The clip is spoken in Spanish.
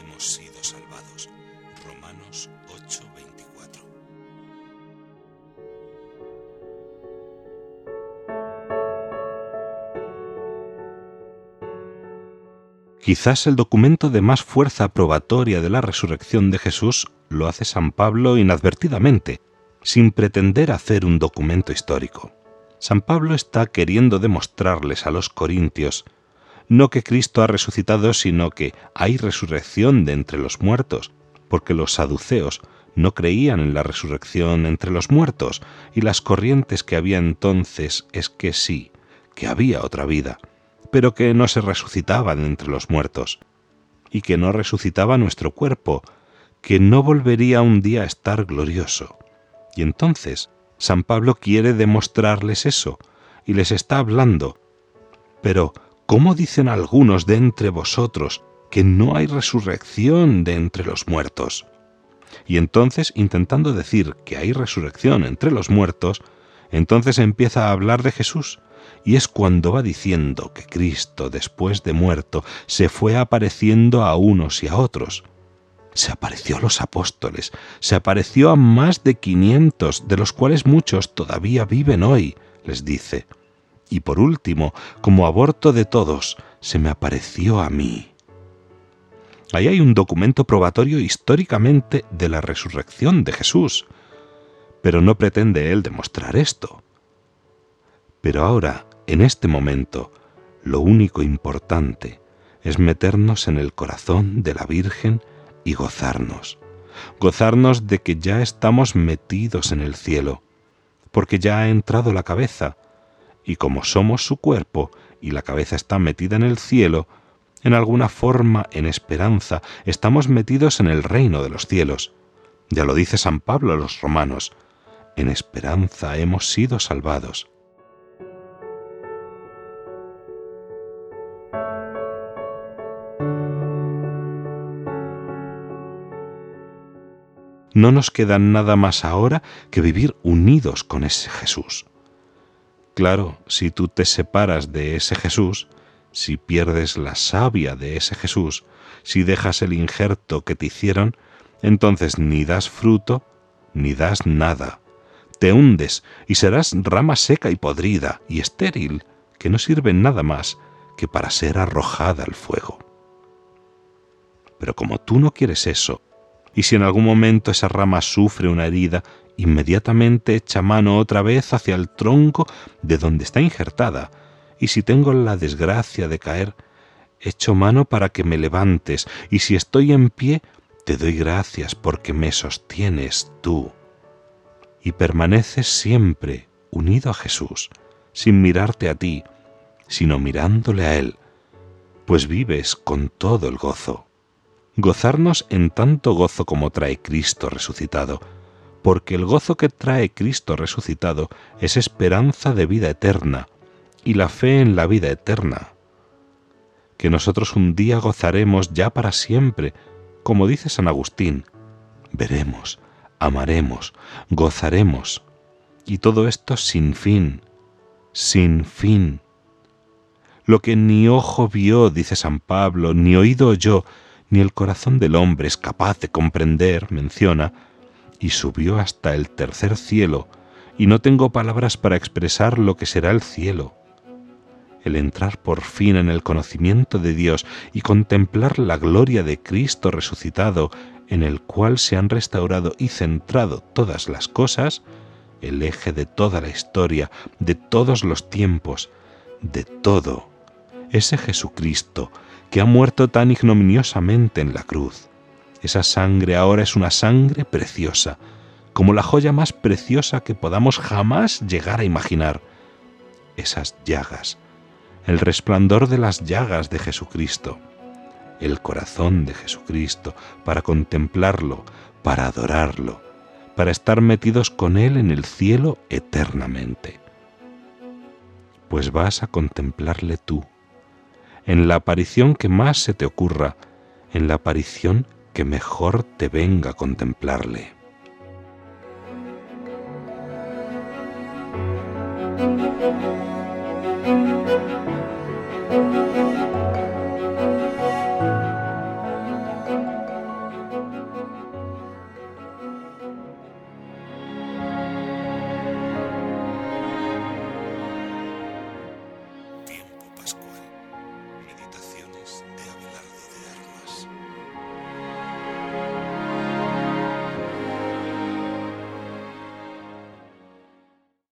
hemos sido salvados. Romanos 8:24. Quizás el documento de más fuerza probatoria de la resurrección de Jesús lo hace San Pablo inadvertidamente, sin pretender hacer un documento histórico. San Pablo está queriendo demostrarles a los corintios no que Cristo ha resucitado, sino que hay resurrección de entre los muertos, porque los saduceos no creían en la resurrección entre los muertos, y las corrientes que había entonces es que sí, que había otra vida, pero que no se resucitaban entre los muertos, y que no resucitaba nuestro cuerpo, que no volvería un día a estar glorioso. Y entonces San Pablo quiere demostrarles eso, y les está hablando. Pero, ¿cómo dicen algunos de entre vosotros que no hay resurrección de entre los muertos? Y entonces, intentando decir que hay resurrección entre los muertos, entonces empieza a hablar de Jesús, y es cuando va diciendo que Cristo, después de muerto, se fue apareciendo a unos y a otros. Se apareció a los apóstoles, se apareció a más de quinientos, de los cuales muchos todavía viven hoy, les dice. Y por último, como aborto de todos, se me apareció a mí. Ahí hay un documento probatorio históricamente de la resurrección de Jesús, pero no pretende él demostrar esto. Pero ahora, en este momento, lo único importante es meternos en el corazón de la Virgen y gozarnos, gozarnos de que ya estamos metidos en el cielo, porque ya ha entrado la cabeza, y como somos su cuerpo y la cabeza está metida en el cielo, en alguna forma, en esperanza, estamos metidos en el reino de los cielos. Ya lo dice San Pablo a los romanos, en esperanza hemos sido salvados. No nos queda nada más ahora que vivir unidos con ese Jesús. Claro, si tú te separas de ese Jesús, si pierdes la savia de ese Jesús, si dejas el injerto que te hicieron, entonces ni das fruto, ni das nada. Te hundes y serás rama seca y podrida y estéril, que no sirve nada más que para ser arrojada al fuego. Pero como tú no quieres eso, y si en algún momento esa rama sufre una herida, inmediatamente echa mano otra vez hacia el tronco de donde está injertada, y si tengo la desgracia de caer, echo mano para que me levantes, y si estoy en pie, te doy gracias porque me sostienes tú. Y permaneces siempre unido a Jesús, sin mirarte a ti, sino mirándole a Él, pues vives con todo el gozo. Gozarnos en tanto gozo como trae Cristo resucitado, porque el gozo que trae Cristo resucitado es esperanza de vida eterna, y la fe en la vida eterna, que nosotros un día gozaremos ya para siempre, como dice San Agustín, veremos, amaremos, gozaremos, y todo esto sin fin, sin fin. Lo que ni ojo vio, dice San Pablo, ni oído yo, ni el corazón del hombre es capaz de comprender, menciona, y subió hasta el tercer cielo, y no tengo palabras para expresar lo que será el cielo. El entrar por fin en el conocimiento de Dios y contemplar la gloria de Cristo resucitado, en el cual se han restaurado y centrado todas las cosas, el eje de toda la historia, de todos los tiempos, de todo, ese Jesucristo que ha muerto tan ignominiosamente en la cruz. Esa sangre ahora es una sangre preciosa, como la joya más preciosa que podamos jamás llegar a imaginar. Esas llagas, el resplandor de las llagas de Jesucristo, el corazón de Jesucristo, para contemplarlo, para adorarlo, para estar metidos con Él en el cielo eternamente. Pues vas a contemplarle tú, en la aparición que más se te ocurra, en la aparición que mejor te venga a contemplarle.